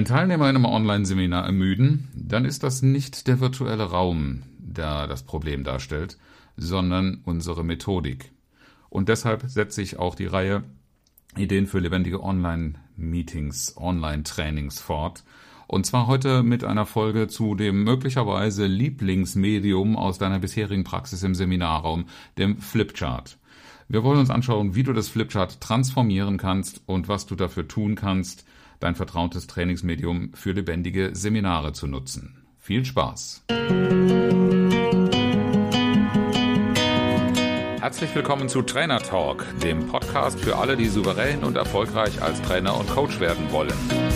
Wenn Teilnehmer in einem Online-Seminar ermüden, dann ist das nicht der virtuelle Raum, der das Problem darstellt, sondern unsere Methodik. Und deshalb setze ich auch die Reihe Ideen für lebendige Online-Meetings, Online-Trainings fort. Und zwar heute mit einer Folge zu dem möglicherweise Lieblingsmedium aus deiner bisherigen Praxis im Seminarraum, dem Flipchart. Wir wollen uns anschauen, wie du das Flipchart transformieren kannst und was du dafür tun kannst, dein vertrautes Trainingsmedium für lebendige Seminare zu nutzen. Viel Spaß! Herzlich willkommen zu Trainer Talk, dem Podcast für alle, die souverän und erfolgreich als Trainer und Coach werden wollen.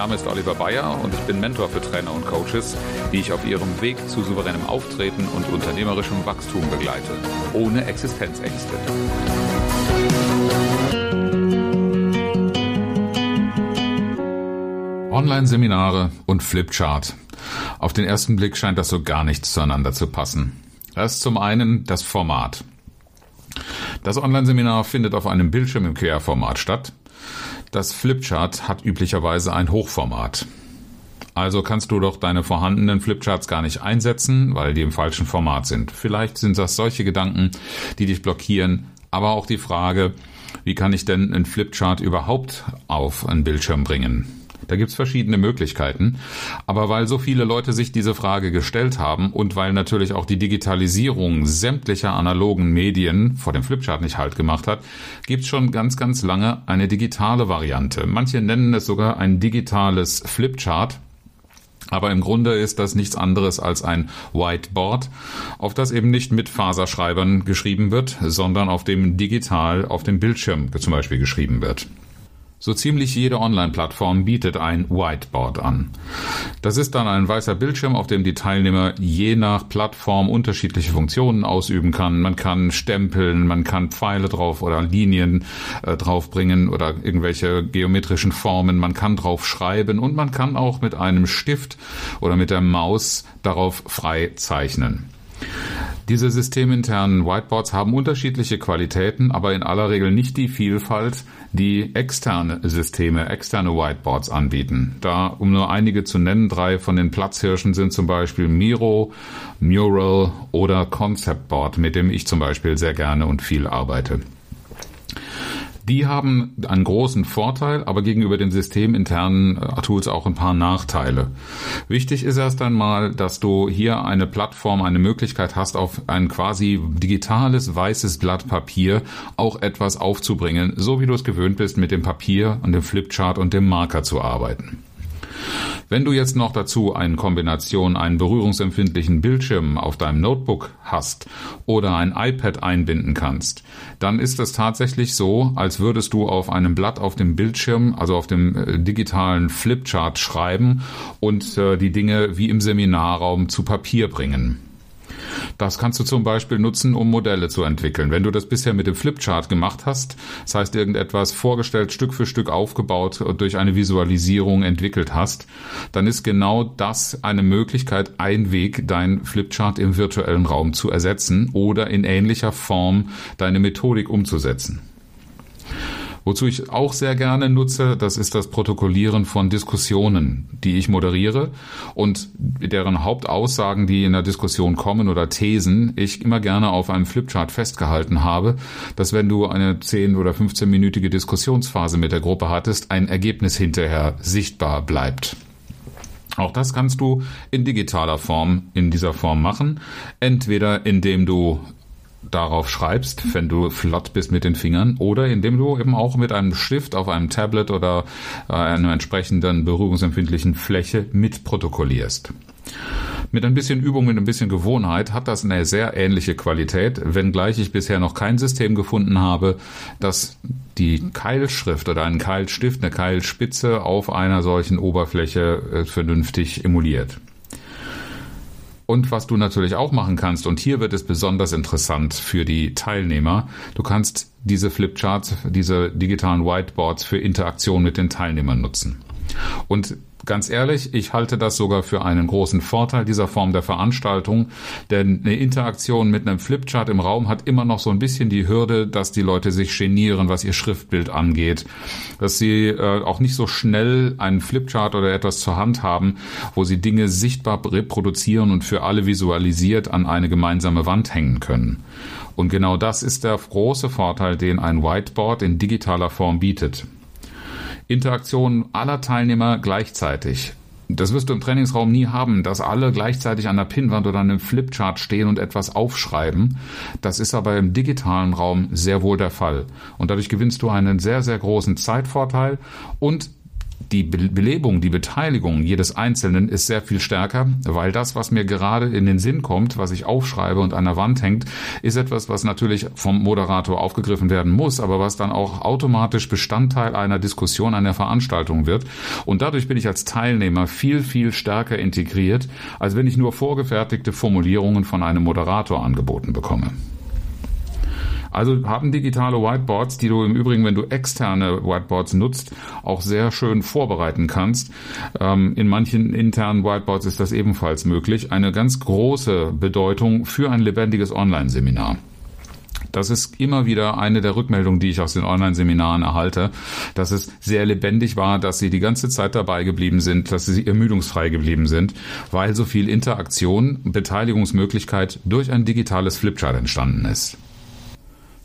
Name ist Oliver Bayer und ich bin Mentor für Trainer und Coaches, die ich auf ihrem Weg zu souveränem Auftreten und unternehmerischem Wachstum begleite, ohne Existenzängste. Online-Seminare und Flipchart. Auf den ersten Blick scheint das so gar nichts zueinander zu passen. Das ist zum einen das Format. Das Online-Seminar findet auf einem Bildschirm im Querformat statt. Das Flipchart hat üblicherweise ein Hochformat. Also kannst du doch deine vorhandenen Flipcharts gar nicht einsetzen, weil die im falschen Format sind. Vielleicht sind das solche Gedanken, die dich blockieren, aber auch die Frage, wie kann ich denn einen Flipchart überhaupt auf einen Bildschirm bringen? Da gibt's verschiedene Möglichkeiten. Aber weil so viele Leute sich diese Frage gestellt haben und weil natürlich auch die Digitalisierung sämtlicher analogen Medien vor dem Flipchart nicht halt gemacht hat, gibt's schon ganz, ganz lange eine digitale Variante. Manche nennen es sogar ein digitales Flipchart. Aber im Grunde ist das nichts anderes als ein Whiteboard, auf das eben nicht mit Faserschreibern geschrieben wird, sondern auf dem digital auf dem Bildschirm zum Beispiel geschrieben wird. So ziemlich jede Online-Plattform bietet ein Whiteboard an. Das ist dann ein weißer Bildschirm, auf dem die Teilnehmer je nach Plattform unterschiedliche Funktionen ausüben kann. Man kann stempeln, man kann Pfeile drauf oder Linien äh, draufbringen oder irgendwelche geometrischen Formen. Man kann drauf schreiben und man kann auch mit einem Stift oder mit der Maus darauf frei zeichnen. Diese systeminternen Whiteboards haben unterschiedliche Qualitäten, aber in aller Regel nicht die Vielfalt, die externe Systeme, externe Whiteboards anbieten. Da, um nur einige zu nennen, drei von den Platzhirschen sind zum Beispiel Miro, Mural oder Concept Board, mit dem ich zum Beispiel sehr gerne und viel arbeite. Die haben einen großen Vorteil, aber gegenüber den systeminternen äh, Tools auch ein paar Nachteile. Wichtig ist erst einmal, dass du hier eine Plattform, eine Möglichkeit hast, auf ein quasi digitales weißes Blatt Papier auch etwas aufzubringen, so wie du es gewöhnt bist, mit dem Papier und dem Flipchart und dem Marker zu arbeiten. Wenn du jetzt noch dazu eine Kombination einen berührungsempfindlichen Bildschirm auf deinem Notebook hast oder ein iPad einbinden kannst, dann ist es tatsächlich so, als würdest du auf einem Blatt auf dem Bildschirm, also auf dem äh, digitalen Flipchart schreiben und äh, die Dinge wie im Seminarraum zu Papier bringen. Das kannst du zum Beispiel nutzen, um Modelle zu entwickeln. Wenn du das bisher mit dem Flipchart gemacht hast, das heißt irgendetwas vorgestellt, Stück für Stück aufgebaut und durch eine Visualisierung entwickelt hast, dann ist genau das eine Möglichkeit, ein Weg, dein Flipchart im virtuellen Raum zu ersetzen oder in ähnlicher Form deine Methodik umzusetzen. Wozu ich auch sehr gerne nutze, das ist das Protokollieren von Diskussionen, die ich moderiere und deren Hauptaussagen, die in der Diskussion kommen oder Thesen, ich immer gerne auf einem Flipchart festgehalten habe, dass wenn du eine 10 oder 15-minütige Diskussionsphase mit der Gruppe hattest, ein Ergebnis hinterher sichtbar bleibt. Auch das kannst du in digitaler Form, in dieser Form machen. Entweder indem du darauf schreibst, wenn du flott bist mit den Fingern, oder indem du eben auch mit einem Stift auf einem Tablet oder äh, einer entsprechenden berührungsempfindlichen Fläche mitprotokollierst. Mit ein bisschen Übung, mit ein bisschen Gewohnheit hat das eine sehr ähnliche Qualität, wenngleich ich bisher noch kein System gefunden habe, das die Keilschrift oder einen Keilstift, eine Keilspitze auf einer solchen Oberfläche äh, vernünftig emuliert. Und was du natürlich auch machen kannst, und hier wird es besonders interessant für die Teilnehmer, du kannst diese Flipcharts, diese digitalen Whiteboards für Interaktion mit den Teilnehmern nutzen. Und ganz ehrlich, ich halte das sogar für einen großen Vorteil dieser Form der Veranstaltung, denn eine Interaktion mit einem Flipchart im Raum hat immer noch so ein bisschen die Hürde, dass die Leute sich genieren, was ihr Schriftbild angeht, dass sie äh, auch nicht so schnell einen Flipchart oder etwas zur Hand haben, wo sie Dinge sichtbar reproduzieren und für alle visualisiert an eine gemeinsame Wand hängen können. Und genau das ist der große Vorteil, den ein Whiteboard in digitaler Form bietet. Interaktion aller Teilnehmer gleichzeitig. Das wirst du im Trainingsraum nie haben, dass alle gleichzeitig an der Pinnwand oder an einem Flipchart stehen und etwas aufschreiben. Das ist aber im digitalen Raum sehr wohl der Fall. Und dadurch gewinnst du einen sehr, sehr großen Zeitvorteil und die Belebung, die Beteiligung jedes Einzelnen ist sehr viel stärker, weil das, was mir gerade in den Sinn kommt, was ich aufschreibe und an der Wand hängt, ist etwas, was natürlich vom Moderator aufgegriffen werden muss, aber was dann auch automatisch Bestandteil einer Diskussion, einer Veranstaltung wird. Und dadurch bin ich als Teilnehmer viel, viel stärker integriert, als wenn ich nur vorgefertigte Formulierungen von einem Moderator angeboten bekomme. Also haben digitale Whiteboards, die du im Übrigen, wenn du externe Whiteboards nutzt, auch sehr schön vorbereiten kannst. Ähm, in manchen internen Whiteboards ist das ebenfalls möglich. Eine ganz große Bedeutung für ein lebendiges Online-Seminar. Das ist immer wieder eine der Rückmeldungen, die ich aus den Online-Seminaren erhalte, dass es sehr lebendig war, dass sie die ganze Zeit dabei geblieben sind, dass sie ermüdungsfrei geblieben sind, weil so viel Interaktion, Beteiligungsmöglichkeit durch ein digitales Flipchart entstanden ist.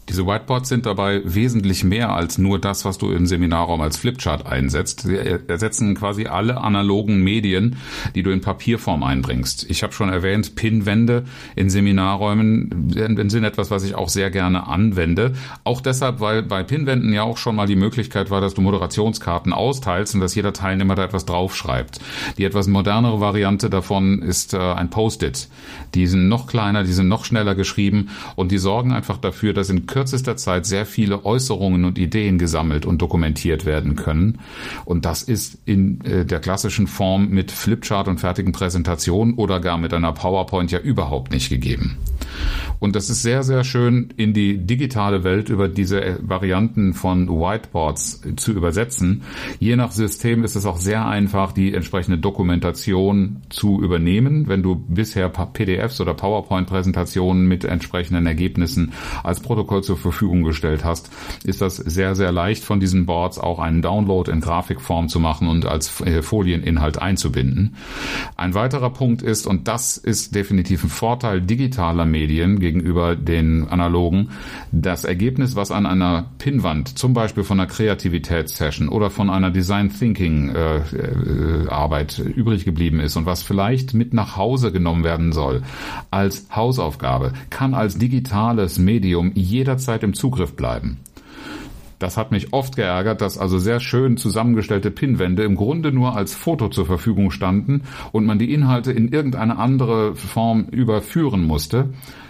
Diese Whiteboards sind dabei wesentlich mehr als nur das, was du im Seminarraum als Flipchart einsetzt. Sie ersetzen quasi alle analogen Medien, die du in Papierform einbringst. Ich habe schon erwähnt, Pinwände in Seminarräumen sind etwas, was ich auch sehr gerne anwende. Auch deshalb, weil bei Pinwänden ja auch schon mal die Möglichkeit war, dass du Moderationskarten austeilst und dass jeder Teilnehmer da etwas draufschreibt. Die etwas modernere Variante davon ist äh, ein Post-it. Die sind noch kleiner, die sind noch schneller geschrieben und die sorgen einfach dafür, dass in kürzester Zeit sehr viele Äußerungen und Ideen gesammelt und dokumentiert werden können. Und das ist in äh, der klassischen Form mit Flipchart und fertigen Präsentationen oder gar mit einer PowerPoint ja überhaupt nicht gegeben. Und das ist sehr, sehr schön in die digitale Welt über diese äh, Varianten von Whiteboards zu übersetzen. Je nach System ist es auch sehr einfach, die entsprechende Dokumentation zu übernehmen. Wenn du bisher PDFs oder PowerPoint-Präsentationen mit entsprechenden Ergebnissen als Protokoll zur Verfügung gestellt hast, ist das sehr, sehr leicht von diesen Boards auch einen Download in Grafikform zu machen und als äh, Folieninhalt einzubinden. Ein weiterer Punkt ist, und das ist definitiv ein Vorteil digitaler Medien gegenüber den analogen, das Ergebnis, was an einer Pinnwand, zum Beispiel von einer Kreativitätssession oder von einer Design Thinking äh, äh, Arbeit übrig geblieben ist und was vielleicht mit nach Hause genommen werden soll als Hausaufgabe, kann als digitales Medium jeder jederzeit im Zugriff bleiben. Das hat mich oft geärgert, dass also sehr schön zusammengestellte Pinwände im Grunde nur als Foto zur Verfügung standen und man die Inhalte in irgendeine andere Form überführen musste,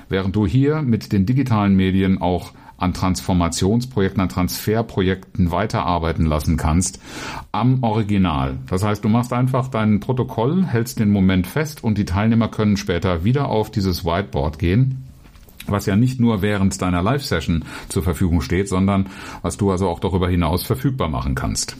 während du hier mit den digitalen Medien auch an Transformationsprojekten, an Transferprojekten weiterarbeiten lassen kannst am Original. Das heißt, du machst einfach dein Protokoll, hältst den Moment fest und die Teilnehmer können später wieder auf dieses Whiteboard gehen was ja nicht nur während deiner Live-Session zur Verfügung steht, sondern was du also auch darüber hinaus verfügbar machen kannst.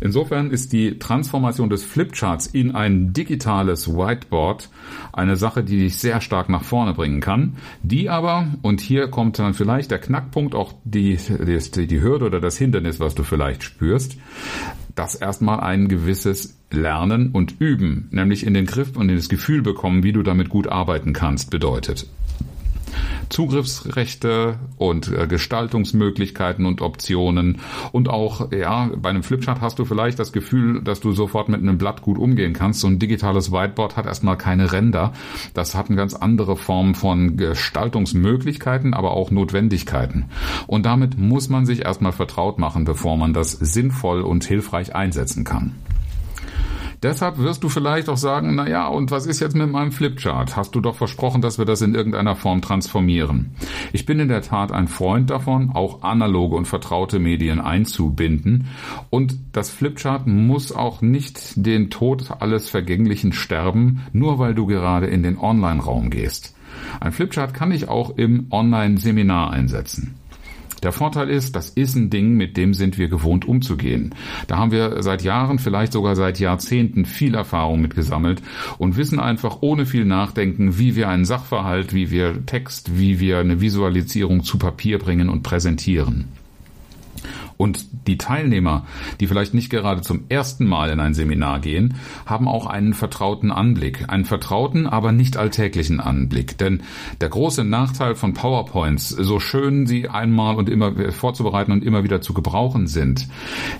Insofern ist die Transformation des Flipcharts in ein digitales Whiteboard eine Sache, die dich sehr stark nach vorne bringen kann, die aber, und hier kommt dann vielleicht der Knackpunkt, auch die, die, die Hürde oder das Hindernis, was du vielleicht spürst, das erstmal ein gewisses Lernen und Üben, nämlich in den Griff und in das Gefühl bekommen, wie du damit gut arbeiten kannst, bedeutet. Zugriffsrechte und äh, Gestaltungsmöglichkeiten und Optionen. Und auch, ja, bei einem Flipchart hast du vielleicht das Gefühl, dass du sofort mit einem Blatt gut umgehen kannst. So ein digitales Whiteboard hat erstmal keine Ränder. Das hat eine ganz andere Form von Gestaltungsmöglichkeiten, aber auch Notwendigkeiten. Und damit muss man sich erstmal vertraut machen, bevor man das sinnvoll und hilfreich einsetzen kann. Deshalb wirst du vielleicht auch sagen, na ja, und was ist jetzt mit meinem Flipchart? Hast du doch versprochen, dass wir das in irgendeiner Form transformieren. Ich bin in der Tat ein Freund davon, auch analoge und vertraute Medien einzubinden. Und das Flipchart muss auch nicht den Tod alles Vergänglichen sterben, nur weil du gerade in den Online-Raum gehst. Ein Flipchart kann ich auch im Online-Seminar einsetzen. Der Vorteil ist, das ist ein Ding, mit dem sind wir gewohnt umzugehen. Da haben wir seit Jahren, vielleicht sogar seit Jahrzehnten viel Erfahrung mit gesammelt und wissen einfach ohne viel Nachdenken, wie wir einen Sachverhalt, wie wir Text, wie wir eine Visualisierung zu Papier bringen und präsentieren. Und die Teilnehmer, die vielleicht nicht gerade zum ersten Mal in ein Seminar gehen, haben auch einen vertrauten Anblick. Einen vertrauten, aber nicht alltäglichen Anblick. Denn der große Nachteil von PowerPoints, so schön sie einmal und immer vorzubereiten und immer wieder zu gebrauchen sind,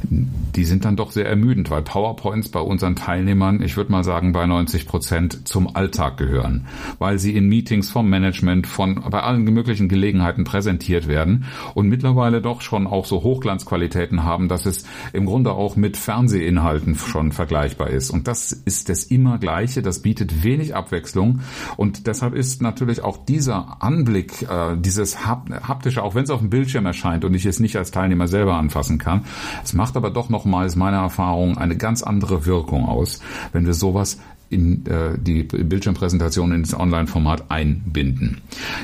die sind dann doch sehr ermüdend, weil PowerPoints bei unseren Teilnehmern, ich würde mal sagen, bei 90 Prozent zum Alltag gehören. Weil sie in Meetings vom Management, von, bei allen möglichen Gelegenheiten präsentiert werden und mittlerweile doch schon auch so Hochglanz Qualitäten haben, dass es im Grunde auch mit Fernsehinhalten schon vergleichbar ist. Und das ist das immer Gleiche, das bietet wenig Abwechslung und deshalb ist natürlich auch dieser Anblick, äh, dieses haptische, auch wenn es auf dem Bildschirm erscheint und ich es nicht als Teilnehmer selber anfassen kann, es macht aber doch nochmals meiner Erfahrung eine ganz andere Wirkung aus, wenn wir sowas in äh, die Bildschirmpräsentation ins Online-Format einbinden.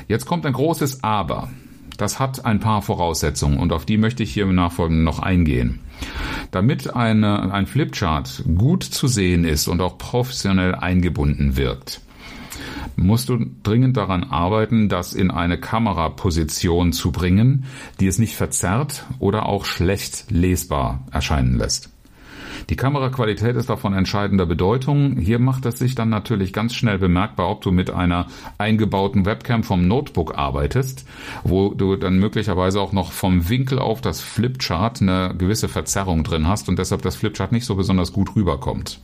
Jetzt kommt ein großes Aber. Das hat ein paar Voraussetzungen und auf die möchte ich hier im Nachfolgenden noch eingehen. Damit eine, ein Flipchart gut zu sehen ist und auch professionell eingebunden wirkt, musst du dringend daran arbeiten, das in eine Kameraposition zu bringen, die es nicht verzerrt oder auch schlecht lesbar erscheinen lässt. Die Kameraqualität ist davon entscheidender Bedeutung. Hier macht es sich dann natürlich ganz schnell bemerkbar, ob du mit einer eingebauten Webcam vom Notebook arbeitest, wo du dann möglicherweise auch noch vom Winkel auf das Flipchart eine gewisse Verzerrung drin hast und deshalb das Flipchart nicht so besonders gut rüberkommt.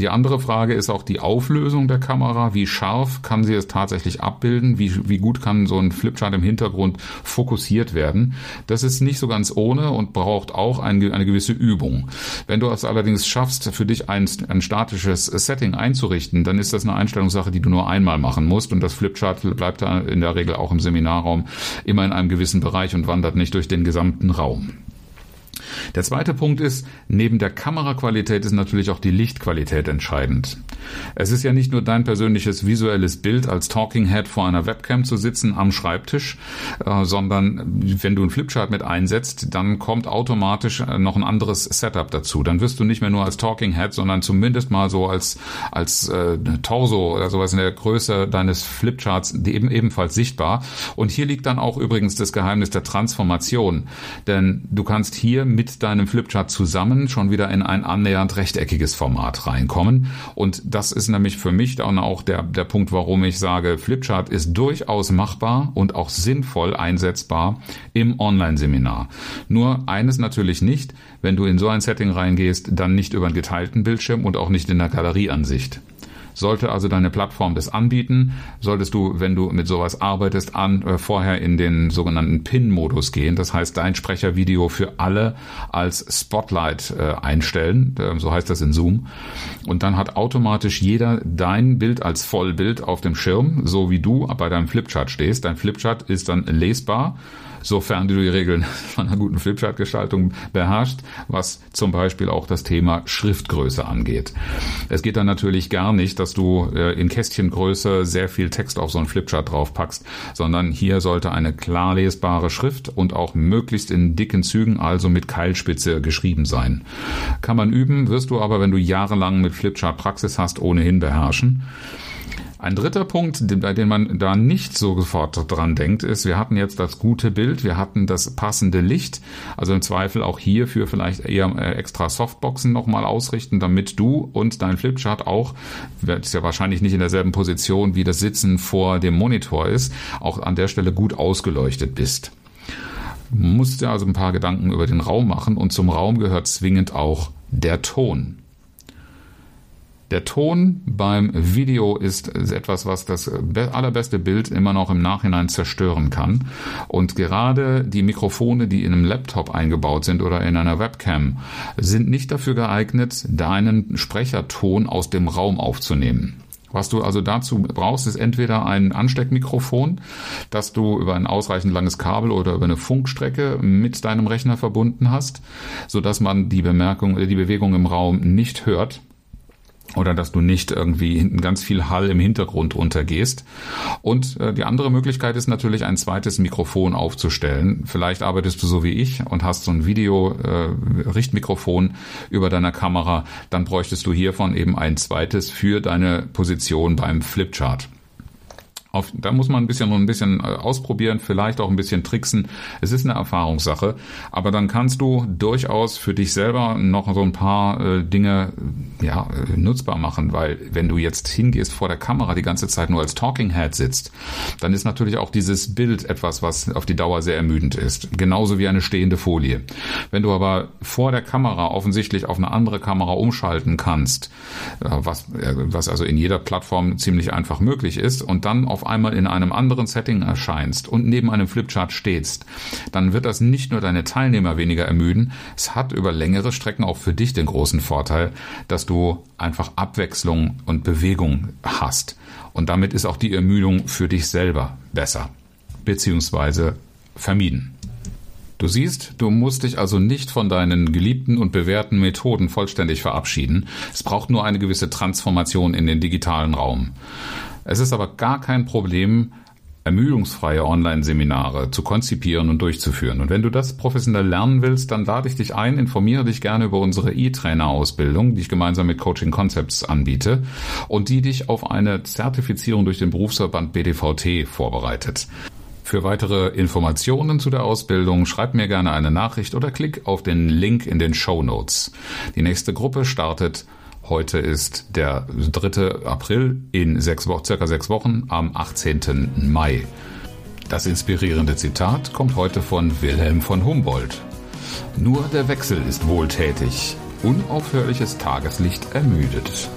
Die andere Frage ist auch die Auflösung der Kamera. Wie scharf kann sie es tatsächlich abbilden? Wie, wie gut kann so ein Flipchart im Hintergrund fokussiert werden? Das ist nicht so ganz ohne und braucht auch eine, eine gewisse Übung. Wenn du es allerdings schaffst, für dich ein, ein statisches Setting einzurichten, dann ist das eine Einstellungssache, die du nur einmal machen musst und das Flipchart bleibt da in der Regel auch im Seminarraum immer in einem gewissen Bereich und wandert nicht durch den gesamten Raum. Der zweite Punkt ist, neben der Kameraqualität ist natürlich auch die Lichtqualität entscheidend. Es ist ja nicht nur dein persönliches visuelles Bild als Talking Head vor einer Webcam zu sitzen am Schreibtisch, äh, sondern wenn du ein Flipchart mit einsetzt, dann kommt automatisch äh, noch ein anderes Setup dazu. Dann wirst du nicht mehr nur als Talking Head, sondern zumindest mal so als, als äh, Torso oder sowas in der Größe deines Flipcharts eben ebenfalls sichtbar. Und hier liegt dann auch übrigens das Geheimnis der Transformation. Denn du kannst hier mit deinem Flipchart zusammen schon wieder in ein annähernd rechteckiges Format reinkommen. Und das ist nämlich für mich dann auch der, der Punkt, warum ich sage, Flipchart ist durchaus machbar und auch sinnvoll einsetzbar im Online-Seminar. Nur eines natürlich nicht, wenn du in so ein Setting reingehst, dann nicht über einen geteilten Bildschirm und auch nicht in der Galerieansicht. Sollte also deine Plattform das anbieten, solltest du, wenn du mit sowas arbeitest, an, äh, vorher in den sogenannten PIN-Modus gehen. Das heißt, dein Sprechervideo für alle als Spotlight äh, einstellen. Äh, so heißt das in Zoom. Und dann hat automatisch jeder dein Bild als Vollbild auf dem Schirm, so wie du bei deinem Flipchart stehst. Dein Flipchart ist dann lesbar sofern du die Regeln von einer guten Flipchart-Gestaltung beherrschst, was zum Beispiel auch das Thema Schriftgröße angeht. Es geht dann natürlich gar nicht, dass du äh, in Kästchengröße sehr viel Text auf so ein Flipchart draufpackst, sondern hier sollte eine klar lesbare Schrift und auch möglichst in dicken Zügen, also mit Keilspitze geschrieben sein. Kann man üben, wirst du aber, wenn du jahrelang mit Flipchart Praxis hast, ohnehin beherrschen. Ein dritter Punkt, bei dem man da nicht so sofort dran denkt, ist, wir hatten jetzt das gute Bild, wir hatten das passende Licht, also im Zweifel auch hierfür vielleicht eher äh, extra Softboxen nochmal ausrichten, damit du und dein Flipchart auch, ist ja wahrscheinlich nicht in derselben Position wie das Sitzen vor dem Monitor ist, auch an der Stelle gut ausgeleuchtet bist. Musst dir also ein paar Gedanken über den Raum machen und zum Raum gehört zwingend auch der Ton. Der Ton beim Video ist etwas, was das allerbeste Bild immer noch im Nachhinein zerstören kann. Und gerade die Mikrofone, die in einem Laptop eingebaut sind oder in einer Webcam, sind nicht dafür geeignet, deinen Sprecherton aus dem Raum aufzunehmen. Was du also dazu brauchst, ist entweder ein Ansteckmikrofon, das du über ein ausreichend langes Kabel oder über eine Funkstrecke mit deinem Rechner verbunden hast, so dass man die Bemerkung, die Bewegung im Raum nicht hört oder dass du nicht irgendwie hinten ganz viel Hall im Hintergrund untergehst. Und äh, die andere Möglichkeit ist natürlich ein zweites Mikrofon aufzustellen. Vielleicht arbeitest du so wie ich und hast so ein Video-Richtmikrofon äh, über deiner Kamera, dann bräuchtest du hiervon eben ein zweites für deine Position beim Flipchart. Auf, da muss man ein bisschen ein bisschen äh, ausprobieren, vielleicht auch ein bisschen tricksen. Es ist eine Erfahrungssache, aber dann kannst du durchaus für dich selber noch so ein paar äh, Dinge ja, äh, nutzbar machen, weil wenn du jetzt hingehst vor der Kamera die ganze Zeit nur als Talking Head sitzt, dann ist natürlich auch dieses Bild etwas, was auf die Dauer sehr ermüdend ist, genauso wie eine stehende Folie. Wenn du aber vor der Kamera offensichtlich auf eine andere Kamera umschalten kannst, äh, was was also in jeder Plattform ziemlich einfach möglich ist und dann auf auf einmal in einem anderen Setting erscheinst und neben einem Flipchart stehst, dann wird das nicht nur deine Teilnehmer weniger ermüden, es hat über längere Strecken auch für dich den großen Vorteil, dass du einfach Abwechslung und Bewegung hast. Und damit ist auch die Ermüdung für dich selber besser, beziehungsweise vermieden. Du siehst, du musst dich also nicht von deinen geliebten und bewährten Methoden vollständig verabschieden. Es braucht nur eine gewisse Transformation in den digitalen Raum. Es ist aber gar kein Problem, ermüdungsfreie Online-Seminare zu konzipieren und durchzuführen. Und wenn du das professionell lernen willst, dann lade ich dich ein, informiere dich gerne über unsere E-Trainer-Ausbildung, die ich gemeinsam mit Coaching Concepts anbiete und die dich auf eine Zertifizierung durch den Berufsverband BDVT vorbereitet. Für weitere Informationen zu der Ausbildung schreib mir gerne eine Nachricht oder klick auf den Link in den Show Notes. Die nächste Gruppe startet Heute ist der 3. April in sechs Wochen, circa sechs Wochen am 18. Mai. Das inspirierende Zitat kommt heute von Wilhelm von Humboldt. Nur der Wechsel ist wohltätig. Unaufhörliches Tageslicht ermüdet.